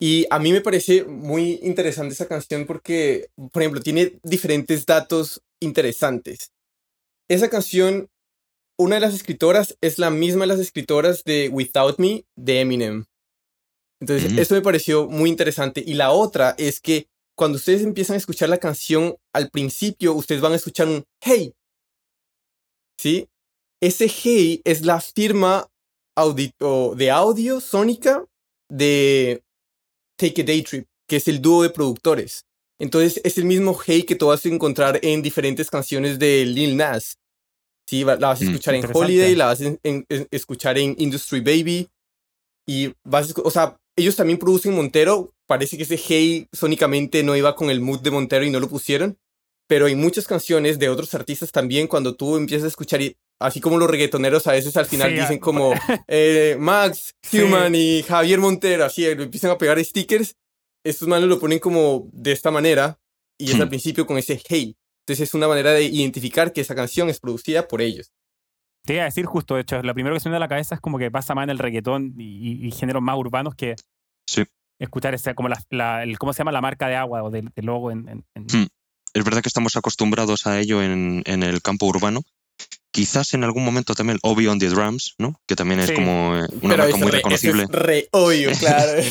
Y a mí me parece muy interesante esa canción porque, por ejemplo, tiene diferentes datos interesantes. Esa canción, una de las escritoras es la misma de las escritoras de Without Me de Eminem. Entonces, eso me pareció muy interesante. Y la otra es que cuando ustedes empiezan a escuchar la canción, al principio ustedes van a escuchar un hey. ¿Sí? Ese hey es la firma de audio sónica de Take a Day Trip, que es el dúo de productores. Entonces es el mismo hey que tú vas a encontrar en diferentes canciones de Lil Nas. Sí, la vas a mm, escuchar en Holiday, la vas a escuchar en Industry Baby. Y vas a, o sea, ellos también producen Montero. Parece que ese hey sónicamente no iba con el mood de Montero y no lo pusieron. Pero hay muchas canciones de otros artistas también, cuando tú empiezas a escuchar, así como los reggaetoneros a veces al final dicen como eh, Max, Human y Javier Montero, así, empiezan a pegar stickers. Estos manos lo ponen como de esta manera y es al hmm. principio con ese hey. Entonces es una manera de identificar que esa canción es producida por ellos. Te iba a decir justo, de hecho, lo primero que se me da a la cabeza es como que pasa más en el reggaetón y, géneros más urbanos que sí. escuchar ese, como la, el, ¿cómo se llama? La marca de agua o del, logo en, hmm es verdad que estamos acostumbrados a ello en, el campo urbano. Quizás en algún momento también Obi on the Drums, ¿no? Que también es como eh, una marca muy reconocible. es re obvio, claro.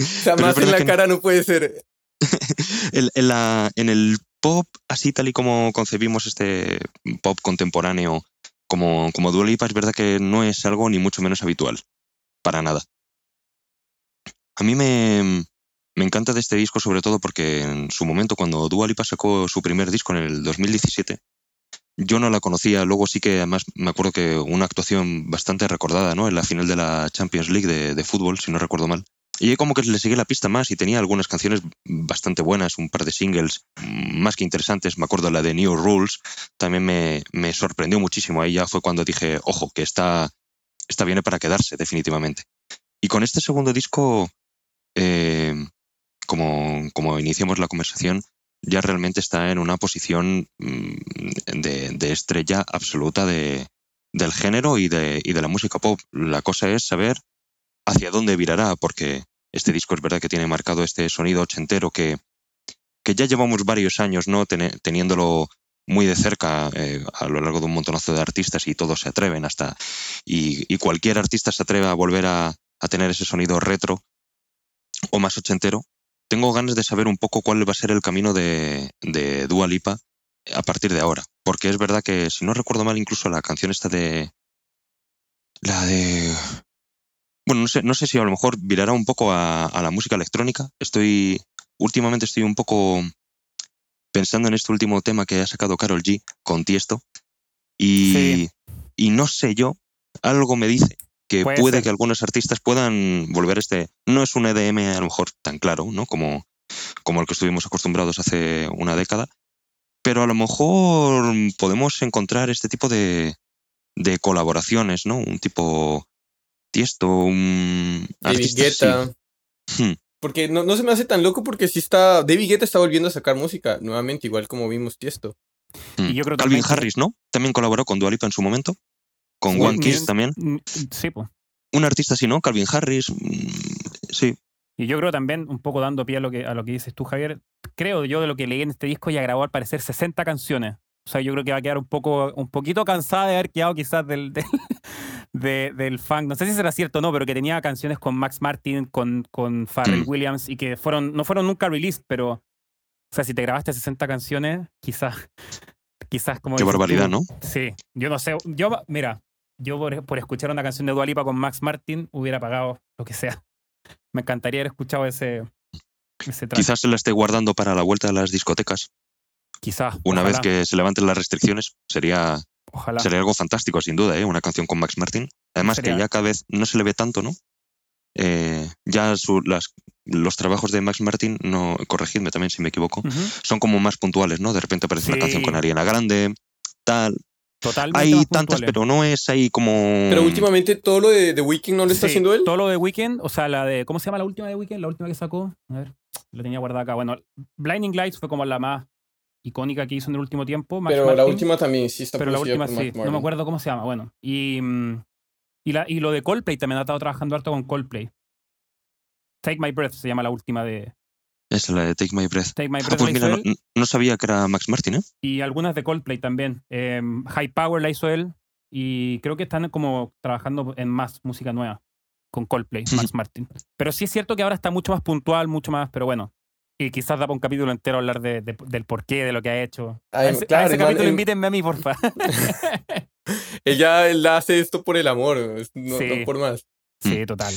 o sea, más en la cara no puede ser. en, el pop, así tal y como concebimos este pop contemporáneo como, como Dua Lipa, es verdad que no es algo ni mucho menos habitual. Para nada. A mí me, me encanta de este disco sobre todo porque en su momento cuando Dua Lipa sacó su primer disco en el 2017, yo no la conocía, luego sí que además me acuerdo que una actuación bastante recordada, ¿no? En la final de la Champions League de, fútbol, si no recuerdo mal. Y como que le seguí la pista más y tenía algunas canciones bastante buenas, un par de singles más que interesantes. Me acuerdo la de New Rules, también me, me sorprendió muchísimo. Ahí ya fue cuando dije, ojo, que esta, esta viene para quedarse, definitivamente. Y con este segundo disco, eh, como, como iniciamos la conversación, ya realmente está en una posición mm, de, estrella absoluta de, del género y de, y de la música pop. La cosa es saber hacia dónde virará, porque este disco es verdad que tiene marcado este sonido ochentero que, que ya llevamos varios años no teniéndolo muy de cerca eh, a lo largo de un montonazo de artistas y todos se atreven hasta y, cualquier artista se atreve a volver a, a, tener ese sonido retro o más ochentero tengo ganas de saber un poco cuál va a ser el camino de, de Dua Lipa a partir de ahora. Porque es verdad que, si no recuerdo mal, incluso la canción esta de. La de. Bueno, no sé, no sé si a lo mejor virará un poco a, la música electrónica. Estoy. Últimamente estoy un poco pensando en este último tema que ha sacado Carol G con Tiesto. Y, y no sé yo, algo me dice que puede, que algunos artistas puedan volver este. No es un EDM a lo mejor tan claro, ¿no? Como, como el que estuvimos acostumbrados hace una década. Pero a lo mejor podemos encontrar este tipo de, de colaboraciones, ¿no? Un tipo tiesto, un David Guetta. Hmm. Porque no, no, se me hace tan loco porque si está. David Guetta está volviendo a sacar música nuevamente, igual como vimos Tiesto. Hmm. Y yo creo Calvin Harris, ¿no? También colaboró con Dualipa en su momento con One Kiss también. Sí, pues. Un artista así, ¿no? Calvin Harris, mm, sí. Y yo creo también, un poco dando pie a lo que, a lo que dices tú, Javier, creo yo de lo que leí en este disco, ya grabó al parecer 60 canciones. O sea, yo creo que va a quedar un poco, un poquito cansada de haber quedado quizás del, del, del funk. No sé si será cierto o no, pero que tenía canciones con Max Martin, con, con Pharrell mm. Williams, y que fueron, no fueron nunca released, pero, o sea, si te grabaste 60 canciones, quizás, quizás como... Qué barbaridad, ¿no? Sí, yo no sé, yo, mira, yo por, escuchar una canción de Dualipa con Max Martin hubiera pagado lo que sea. Me encantaría haber escuchado ese, ese Quizás se la esté guardando para la vuelta a las discotecas. Quizás. Una vez que se levanten las restricciones, sería, sería algo fantástico, sin duda, ¿eh? una canción con Max Martin. Además que ya cada vez no se le ve tanto, ¿no? Eh, ya las, los trabajos de Max Martin, no, corregidme también si me equivoco, son como más puntuales, ¿no? De repente aparece una canción con Ariana Grande, tal, Totalmente. Hay tantas, pero no es ahí como. Pero últimamente todo lo de The Weeknd no lo está haciendo él. Todo lo de Weeknd, o sea, la de. ¿Cómo se llama la última de Weeknd? La última que sacó. A ver, lo tenía guardada acá. Bueno, Blinding Lights fue como la más icónica que hizo en el último tiempo. pero la última también sí está Pero la última sí, no me acuerdo cómo se llama. Bueno, y, mm, y, la, y lo de Coldplay también ha estado trabajando harto con Coldplay. Take My Breath se llama la última de. Es la de Take My Breath. Take My Ah, pues mira, no, sabía que era Max Martin, ¿eh? y algunas de Coldplay también. Eh, High Power la hizo él y creo que están como trabajando en más música nueva con Coldplay, Max Martin. Pero sí es cierto que ahora está mucho más puntual, mucho más, pero bueno. Y quizás da para un capítulo entero hablar de, de- del porqué, de lo que ha hecho. Ay, a ese, a claro, ese capítulo el- invítenme a mí, porfa. Ella él hace esto por el amor, no, Sí. no por más. sí, total.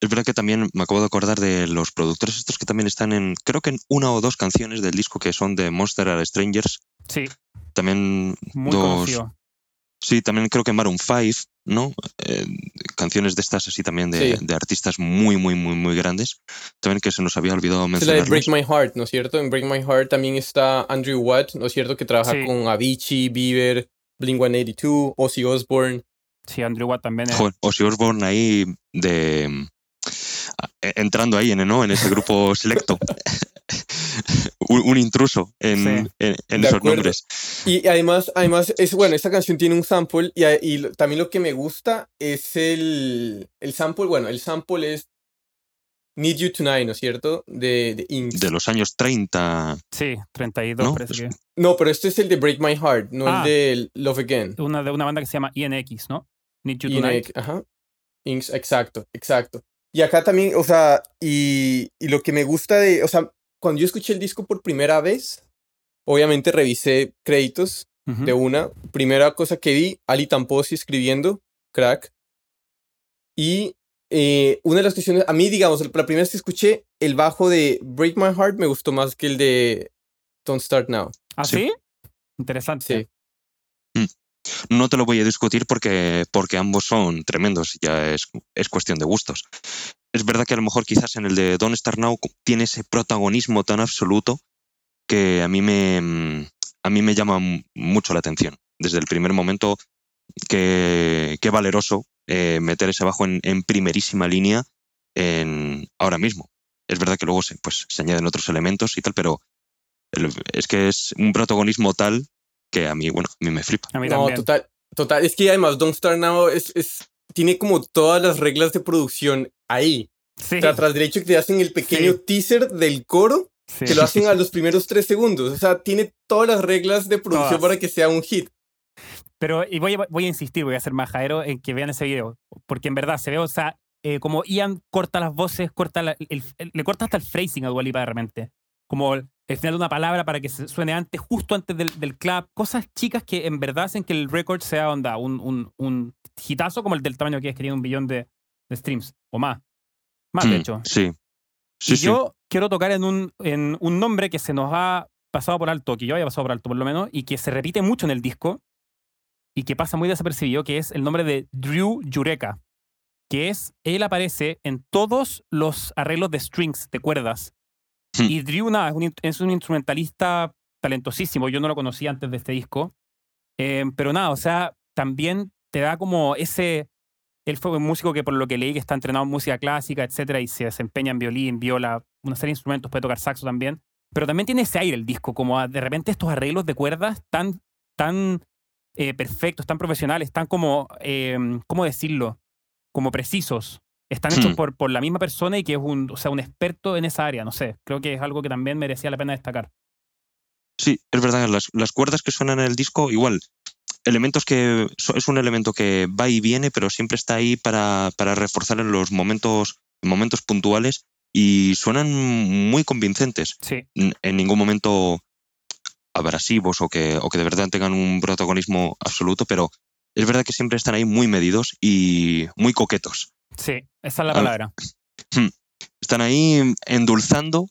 Es verdad que también me acabo de acordar de los productores estos que también están en, creo que en una o dos canciones del disco que son de Monster are Strangers. Sí, También muy dos, conocido. Sí, también creo que Maroon 5, ¿no? Eh, canciones de estas así también de, Sí. de artistas muy, muy, muy, muy grandes. También que se nos había olvidado Es la de mencionar. Break My Heart, ¿no es cierto? En Break My Heart también está Andrew Watt, ¿no es cierto? Que trabaja Sí. con Avicii, Bieber, Blink-182, Ozzy Osbourne. Sí, Andrew Watt también. es- Joder, Ozzy Osbourne ahí de entrando ahí en, ¿no? en ese grupo selecto. un, un intruso en, Sí. en- en esos acuerdo. nombres. Y además, además es bueno, esta canción tiene un sample y, también lo que me gusta es el, el sample, bueno, el sample es Need You Tonight, ¿no es cierto? De, de Inks. De los años 30. Sí, 32 ¿No? parece que. No, pero este es el de Break My Heart, no Ah. el de Love Again. Una de una banda que se llama INX, ¿no? Need You Tonight. Nick, ajá. Inks, exacto, exacto. Y acá también, o sea, y, y lo que me gusta de, o sea, cuando yo escuché el disco por primera vez, obviamente revisé créditos de una. Primera cosa que vi, Ali Tamposi escribiendo, crack. Y eh, una de las cuestiones, a mí, digamos, la primera vez que escuché, el bajo de Break My Heart me gustó más que el de Don't Start Now. ¿Ah, Sí. sí? Interesante. Sí. No te lo voy a discutir porque, porque ambos son tremendos, ya es, es cuestión de gustos. Es verdad que a lo mejor quizás en el de Don't Start Now tiene ese protagonismo tan absoluto que a mí me, a mí me llama mucho la atención. Desde el primer momento, qué, qué valeroso eh, meter ese bajo en, en primerísima línea en, ahora mismo. Es verdad que luego se, pues, se añaden otros elementos y tal, pero es que es un protagonismo tal que a mí, bueno, a mí me flipa. A mí No, también. total, total. Es que además Don't Start Now es, es, tiene como todas las reglas de producción ahí. Sí, O sea, tras derecho que te hacen el pequeño Sí. teaser del coro, sí. que lo hacen a los primeros tres segundos. O sea, tiene todas las reglas de producción Todas. para que sea un hit. Pero y voy, a, voy a insistir, voy a ser majadero en que vean ese video. Porque en verdad se ve, o sea, eh, como Ian corta las voces, corta la- el- el- le corta hasta el phrasing a Dua Lipa de repente. Como el, final de una palabra para que suene antes, justo antes del, del clap. Cosas chicas que en verdad hacen que el record sea onda, un, un, un hitazo como el del tamaño que es, que tiene un billón de, de streams. O más. Más, de Mm, hecho. Sí. Sí, y sí. yo quiero tocar en un, en un nombre que se nos ha pasado por alto, que yo había pasado por alto por lo menos, y que se repite mucho en el disco, y que pasa muy desapercibido, que es el nombre de Drew Yureka, que es, él aparece en todos los arreglos de strings, de cuerdas. Hmm. Y Drew, es un instrumentalista talentosísimo, yo no lo conocía antes de este disco, Eh, pero nada, o sea, también te da como ese... Él fue un músico que por lo que leí que está entrenado en música clásica, etcétera, y se desempeña en violín, viola, una serie de instrumentos, puede tocar saxo también. Pero también tiene ese aire el disco, como a- de repente estos arreglos de cuerdas tan, tan eh, perfectos, tan profesionales, tan como, eh, ¿cómo decirlo? Como precisos. Están hechos Hmm. por, por la misma persona y que es un, o sea, un experto en esa área, no sé. Creo que es algo que también merecía la pena destacar. Sí, es verdad, las, las cuerdas que suenan en el disco, igual, elementos que es un elemento que va y viene, pero siempre está ahí para, para reforzar en los momentos, momentos puntuales y suenan muy convincentes. Sí, En ningún momento abrasivos o que, o que de verdad tengan un protagonismo absoluto, pero es verdad que siempre están ahí muy medidos y muy coquetos. sí, esa es la palabra. Están ahí endulzando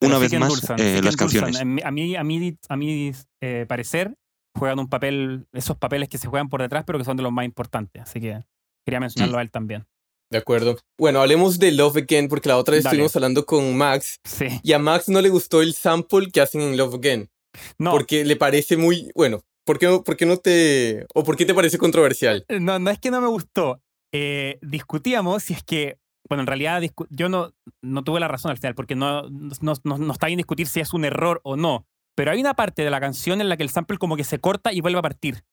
Pero una sí vez más eh, las endulzan. canciones. A mí, a mí, a mí eh, parecer, juegan un papel, esos papeles que se juegan por detrás, pero que son de los más importantes. Así que quería mencionarlo a él también. De acuerdo. Bueno, hablemos de Love Again, porque la otra vez Dale. estuvimos hablando con Max Sí. y a Max no le gustó el sample que hacen en Love Again, No, porque le parece muy, bueno, ¿por qué, no- por qué no te, o por qué te parece controversial? no, no es que no me gustó. Eh, discutíamos si es que, bueno, en realidad yo no, no tuve la razón al final, porque no, no, no, no está bien discutir si es un error o no. Pero hay una parte de la canción en la que el sample como que se corta y vuelve a partir.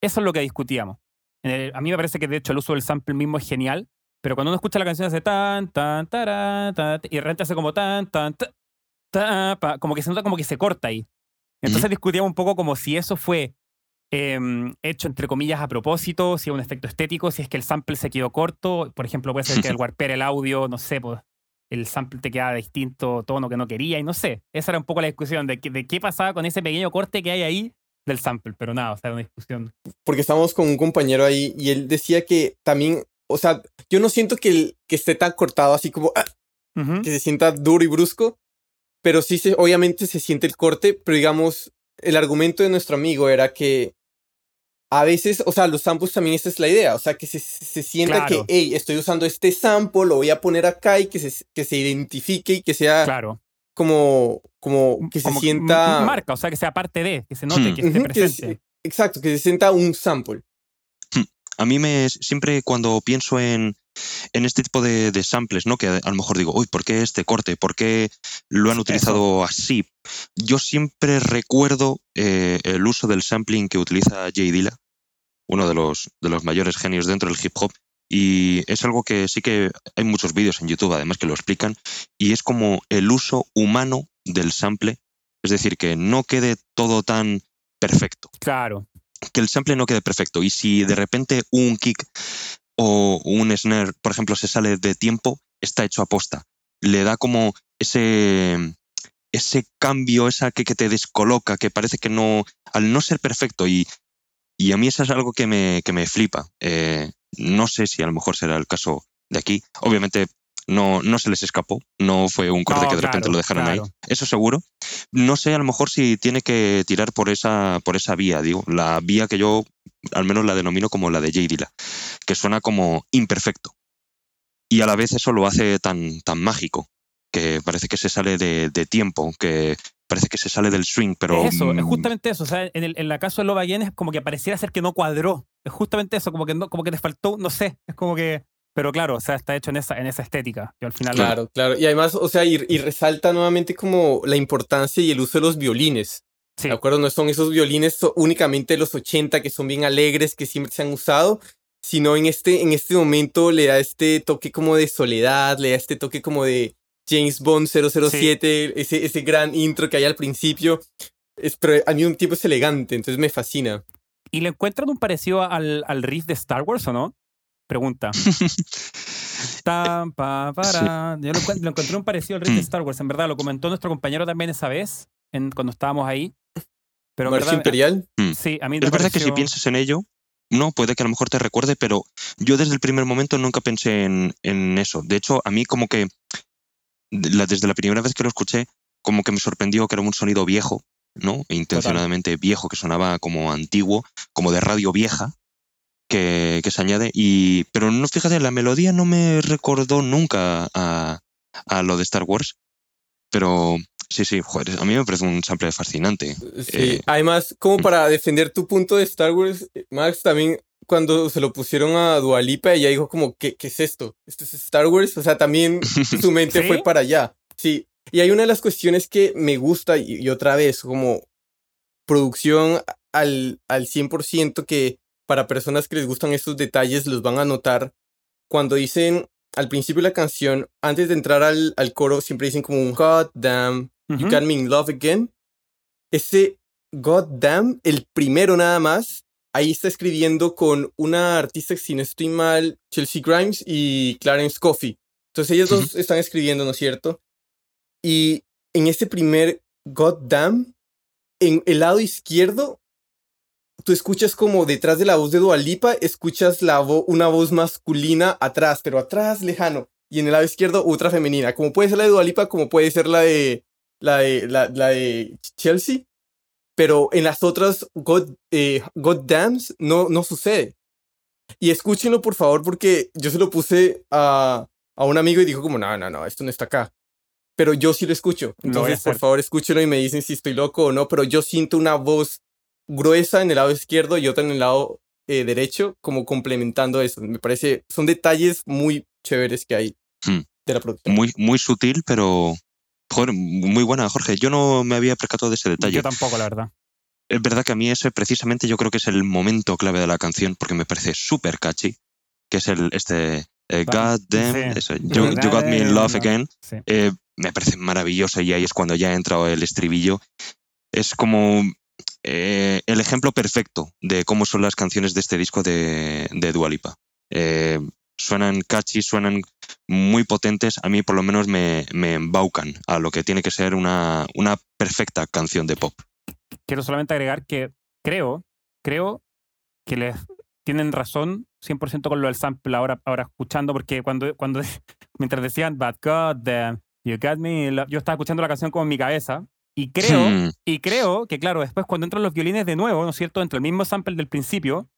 Eso es lo que discutíamos. Eh, a mí me parece que de hecho el uso del sample mismo es genial, pero cuando uno escucha la canción hace tan, tan, tarán, tan, y de repente hace como tan, tan, ta, ta, pa, como que se nota como que se corta ahí. Entonces discutíamos un poco como si eso fue em, hecho entre comillas a propósito, si es un efecto estético, si es que el sample se quedó corto, por ejemplo, puede ser que al warpear el audio, no sé, pues el sample te queda distinto tono que no quería y no sé. Esa era un poco la discusión de, que- de qué pasaba con ese pequeño corte que hay ahí del sample, pero nada, o sea, una discusión. porque estábamos con un compañero ahí y él decía que también, o sea, yo no siento que, el- que esté tan cortado así como ah, Ujú. que se sienta duro y brusco, pero sí, se, obviamente se siente el corte, pero digamos, el argumento de nuestro amigo era que a veces, o sea, los samples también esa es la idea, o sea, que se, se sienta Claro. que, hey, estoy usando este sample, lo voy a poner acá y que se, que se identifique y que sea Claro. como, como que se Como sienta... marca, o sea, que sea parte de, que se note, Hmm. que esté Ujú, que es- presente. exacto, que se sienta un sample. A mí me siempre cuando pienso en, en este tipo de, de samples, ¿no? Que a, lo mejor digo, uy, ¿por qué este corte? ¿Por qué lo han Eso. utilizado así? Yo siempre recuerdo eh, el uso del sampling que utiliza Jay Dilla, uno de los, de los mayores genios dentro del hip hop. Y es algo que sí que hay muchos vídeos en YouTube, además, que lo explican. Y es como el uso humano del sample. Es decir, que no quede todo tan perfecto Claro. que el sample no quede perfecto. Y si de repente un kick o un snare, por ejemplo, se sale de tiempo, está hecho a posta. Le da como ese, ese cambio, esa que, que te descoloca, que parece que no, al no ser perfecto. Y, y a mí eso es algo que me, que me flipa. Eh, no sé si a lo mejor será el caso de aquí. Obviamente no, no se les escapó, no fue un corte No, que de repente lo dejaron ahí. Eso seguro. No sé a lo mejor si tiene que tirar por esa, por esa vía, digo, la vía que yo al menos la denomino como la de J. Dilla, que suena como imperfecto. Y a la vez eso lo hace tan, tan mágico, que parece que se sale de, de tiempo, que parece que se sale del swing, pero... es eso, es mm, justamente eso. O sea, en el, en la caso de Love Again es como que pareciera ser que no cuadró. Es justamente eso, como que, no, como que te faltó, no sé, es como que... Pero claro, o sea, está hecho en esa, en esa estética. Al final... Claro, claro. Y además, o sea, y, y resalta nuevamente como la importancia y el uso de los violines. Sí, ¿De acuerdo? No son esos violines únicamente de los 80 que son bien alegres, que siempre se han usado, sino en este, en este momento le da este toque como de soledad, le da este toque como de James Bond 007, ese, ese gran intro que hay al principio. Es, pero al mismo tiempo es elegante, entonces me fascina. ¿Y le encuentran un parecido al, al riff de Star Wars o no? Pregunta. Tan, pa, para. Yo lo, lo encontré un parecido al riff de Mm. Star Wars. En verdad, lo comentó nuestro compañero también esa vez, en, cuando estábamos ahí. Pero Marcha verdad, Imperial. sí, a mí me Es verdad que si piensas en ello, no, puede que a lo mejor te recuerde, pero yo desde el primer momento nunca pensé en, en eso. De hecho, a mí como que la- desde la primera vez que lo escuché, como que me sorprendió que era un sonido viejo, ¿no? E intencionadamente viejo, que sonaba como antiguo, como de radio vieja, que, que se añade. Y, pero no, fíjate, la melodía no me recordó nunca a, a lo de Star Wars. Pero sí, sí, joder, a mí me parece un sample fascinante. Sí. Eh, Además, como para defender tu punto de Star Wars, eh, Max, también cuando se lo pusieron a Dualipa, ella dijo como, ¿qué, qué es esto? ¿Esto es Star Wars? O sea, también su mente ¿Sí? fue para allá. Sí. Y hay una de las cuestiones que me gusta, y, y otra vez, como producción al, al 100%, que para personas que les gustan estos detalles los van a notar. Cuando dicen al principio de la canción, antes de entrar al, al coro, siempre dicen como un God damn, You. Got Me in Love Again. Ese God damn, el primero nada más, ahí está escribiendo con una artista, que, si no estoy mal, Chelsea Grimes y Clarence Coffey. Entonces ellos dos están escribiendo, ¿no es cierto? Y en ese primer God damn, en el lado izquierdo, tú escuchas como detrás de la voz de Dualipa, escuchas la vo- una voz masculina atrás, pero atrás, lejano. Y en el lado izquierdo, otra femenina. Como puede ser la de Dualipa, como puede ser la de, la de, la, la de Chelsea. Pero en las otras God, eh, God Dams no, no sucede. Y escúchenlo, por favor, porque yo se lo puse a, a un amigo y dijo como, no, no, no, esto no está acá. Pero yo sí lo escucho. Lo Entonces, por favor, escúchenlo y me dicen si estoy loco o no. Pero yo siento una voz gruesa en el lado izquierdo y otra en el lado eh, derecho, como complementando eso. Me parece, son detalles muy chéveres que hay Hmm. de la producción. muy, muy sutil, pero joder, muy buena, Jorge. Yo no me había percatado de ese detalle. Yo tampoco, la verdad. Es verdad que a mí ese precisamente yo creo que es el momento clave de la canción porque me parece súper catchy, que es el, este, Eh, God damn, you, Got Me in Love Again. Eh, me parece maravillosa y ahí es cuando ya ha entrado el estribillo. Es como eh, el ejemplo perfecto de cómo son las canciones de este disco de, de Dualipa. Suenan catchy, suenan muy potentes. A mí, por lo menos, me, me embaucan a lo que tiene que ser una, una perfecta canción de pop. Quiero solamente agregar que creo, creo que les tienen razón 100% con lo del sample ahora, ahora escuchando, porque cuando, cuando mientras decían, But God damn, you got me, yo estaba escuchando la canción como en mi cabeza. Y creo, hmm. y creo que, claro, después cuando entran los violines de nuevo, ¿no es cierto? Entre el mismo sample del principio,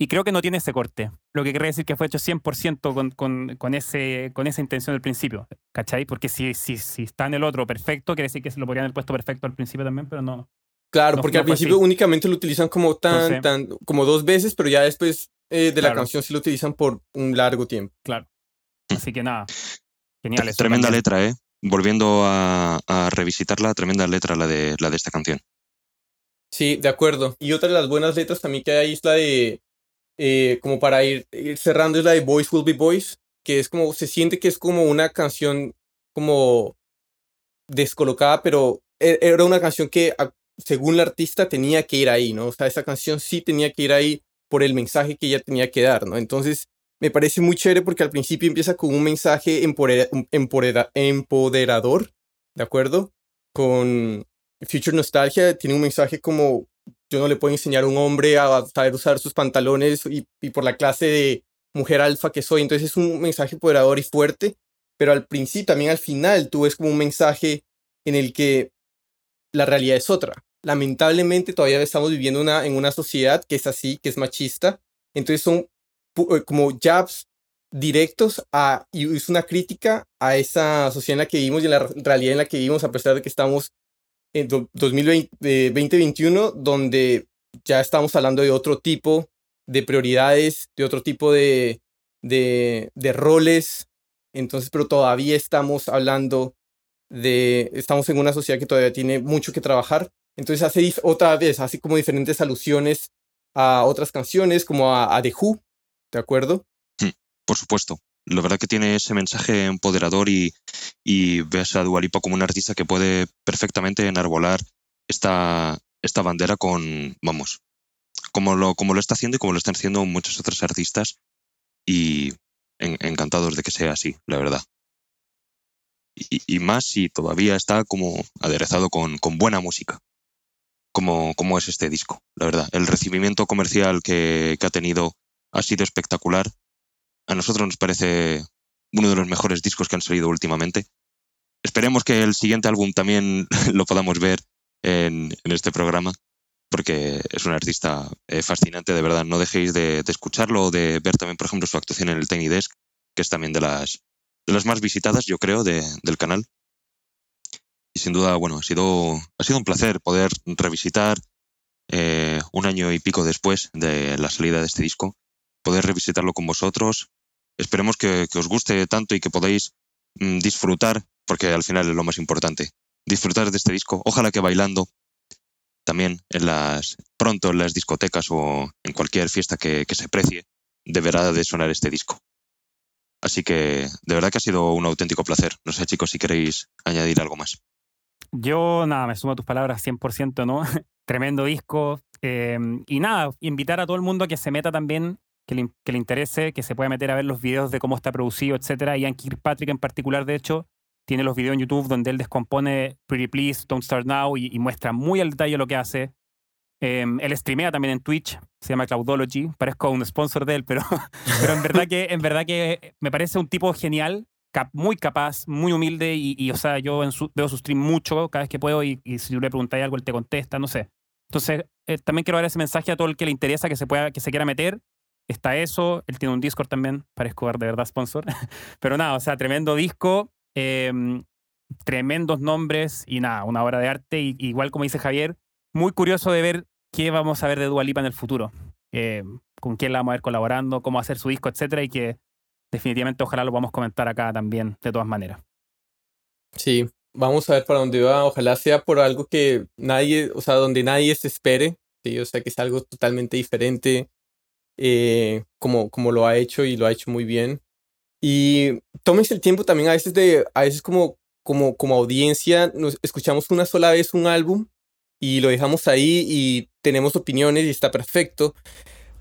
y creo que no tiene ese corte. Lo que quiere decir que fue hecho 100% con, con, con, ese, con esa intención del principio. ¿Cachai? Porque si, si, si está en el otro perfecto, quiere decir que se lo podrían haber puesto perfecto al principio también, pero no. Claro, porque al principio únicamente lo utilizan como tan, tan, como dos veces, pero ya después eh, de la canción sí lo utilizan por un largo tiempo. Claro. Así que nada. Genial. Tremenda letra, ¿eh? Volviendo a, revisitarla, tremenda letra la de, la de esta canción. Sí, de acuerdo. Y otra de las buenas letras también que hay es la de, eh, como para ir, cerrando, es la de Boys Will Be Boys, que es como, se siente que es como una canción como descolocada, pero e, era una canción que según la artista tenía que ir ahí, ¿no? O sea, esa canción sí tenía que ir ahí por el mensaje que ella tenía que dar, ¿no? Entonces, me parece muy chévere porque al principio empieza con un mensaje empoderador, ¿de acuerdo? Con Future Nostalgia tiene un mensaje como yo no le puedo enseñar a un hombre a saber usar sus pantalones y, por la clase de mujer alfa que soy. Entonces es un mensaje empoderador y fuerte, pero al principio, también al final, tú ves como un mensaje en el que la realidad es otra lamentablemente todavía estamos viviendo una, en una sociedad que es así, que es machista. Entonces son eh, como jabs directos a, y es una crítica a esa sociedad en la que vivimos y en la realidad en la que vivimos, a pesar de que estamos en 2020, 2021, donde ya estamos hablando de otro tipo de prioridades, de otro tipo de, roles. Entonces, pero todavía estamos hablando de, estamos en una sociedad que todavía tiene mucho que trabajar entonces hace otra vez, así como diferentes alusiones a otras canciones, como a, The Who, ¿de acuerdo? Por supuesto. La verdad que tiene ese mensaje empoderador y, y ves a Dualipa como un artista que puede perfectamente enarbolar esta, esta bandera con, vamos, como lo, como lo está haciendo y como lo están haciendo muchos otros artistas. Y encantados de que sea así, la verdad. Y, más si todavía está como aderezado con, con buena música como, es este disco, la verdad. El recibimiento comercial que, ha tenido ha sido espectacular. A nosotros nos parece uno de los mejores discos que han salido últimamente. Esperemos que el siguiente álbum también lo podamos ver en, este programa, porque es un artista eh, fascinante, de verdad. No dejéis de, escucharlo o de ver también, por ejemplo, su actuación en el Tiny Desk, que es también de las, de las más visitadas, yo creo, del canal sin duda, bueno, ha sido, ha sido un placer poder revisitar eh, un año y pico después de la salida de este disco, poder revisitarlo con vosotros. Esperemos que, os guste tanto y que podáis mm, disfrutar, porque al final es lo más importante, disfrutar de este disco. Ojalá que bailando también en las pronto en las discotecas o en cualquier fiesta que, que se precie deberá de sonar este disco. Así que de verdad que ha sido un auténtico placer. No sé, chicos, si queréis añadir algo más. Yo, nada, me sumo a tus palabras 100%, ¿no? Tremendo disco. Em, y nada, invitar a todo el mundo a que se meta también, que le, que interese, que se pueda meter a ver los videos de cómo está producido, etcétera. Ian Kirkpatrick en particular, de hecho, tiene los videos en YouTube donde él descompone Pretty Please, Don't Start Now y, muestra muy al detalle lo que hace. Em, él streamea también en Twitch, se llama Cloudology, parezco un sponsor de él, pero, pero en, verdad que, en verdad que me parece un tipo genial muy capaz, muy humilde y, o sea, yo veo su stream mucho cada vez que puedo y, si tú le preguntáis algo, él te contesta, no sé. Entonces, eh, también quiero dar ese mensaje a todo el que le interesa, que se, pueda, que se quiera meter. Está eso, él tiene un Discord también, parezco de verdad sponsor. Pero nada, o sea, tremendo disco, em, tremendos nombres y nada, una obra de arte. Y, igual como dice Javier, muy curioso de ver qué vamos a ver de Dualipa en el futuro. Eh, con quién la vamos a ver colaborando, cómo hacer su disco, etcétera, y que definitivamente ojalá lo vamos a comentar acá también, de todas maneras. Sí, vamos a ver para dónde va. Ojalá sea por algo que nadie, o sea, donde nadie se espere. O sea, que es algo totalmente diferente, eh, como, como lo ha hecho y lo ha hecho muy bien. Y tómense el tiempo también a veces de, a veces como, como, como audiencia, escuchamos una sola vez un álbum y lo dejamos ahí y tenemos opiniones y está perfecto.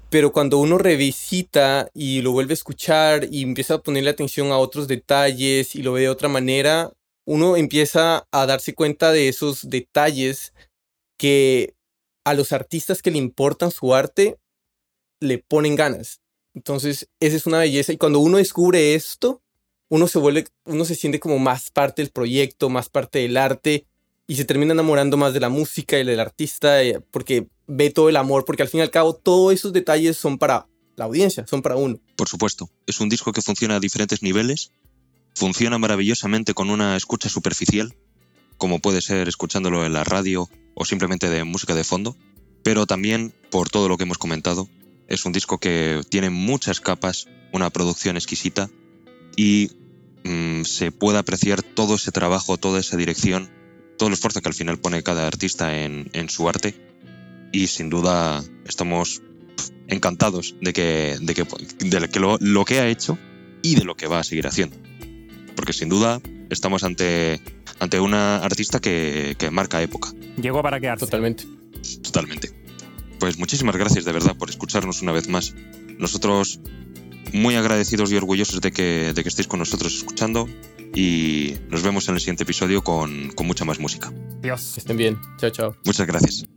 Pero cuando uno revisita y lo vuelve a escuchar y empieza a ponerle atención a otros detalles y lo ve de otra manera, uno empieza a darse cuenta de esos detalles que a los artistas que le importan su arte le ponen ganas. Entonces, esa es una belleza. Y cuando uno descubre esto, uno se vuelve, uno se siente como más parte del proyecto, más parte del arte y se termina enamorando más de la música y del artista eh, porque ve todo el amor, porque al fin y al cabo todos esos detalles son para la audiencia, son para uno. Por supuesto, es un disco que funciona a diferentes niveles, funciona maravillosamente con una escucha superficial, como puede ser escuchándolo en la radio o simplemente de música de fondo, pero también por todo lo que hemos comentado, es un disco que tiene muchas capas, una producción exquisita y mm, se puede apreciar todo ese trabajo, toda esa dirección todo el esfuerzo que al final pone cada artista en, su arte y sin duda estamos encantados de que, de que, de que lo, que ha hecho y de lo que va a seguir haciendo. Porque sin duda estamos ante, ante una artista que, que marca época. Llegó para quedarse. Totalmente. Totalmente. Pues muchísimas gracias de verdad por escucharnos una vez más. Nosotros muy agradecidos y orgullosos de que, de que estéis con nosotros escuchando y nos vemos en el siguiente episodio con, con mucha más música. Dios. estén bien. Chao, chao. Muchas gracias.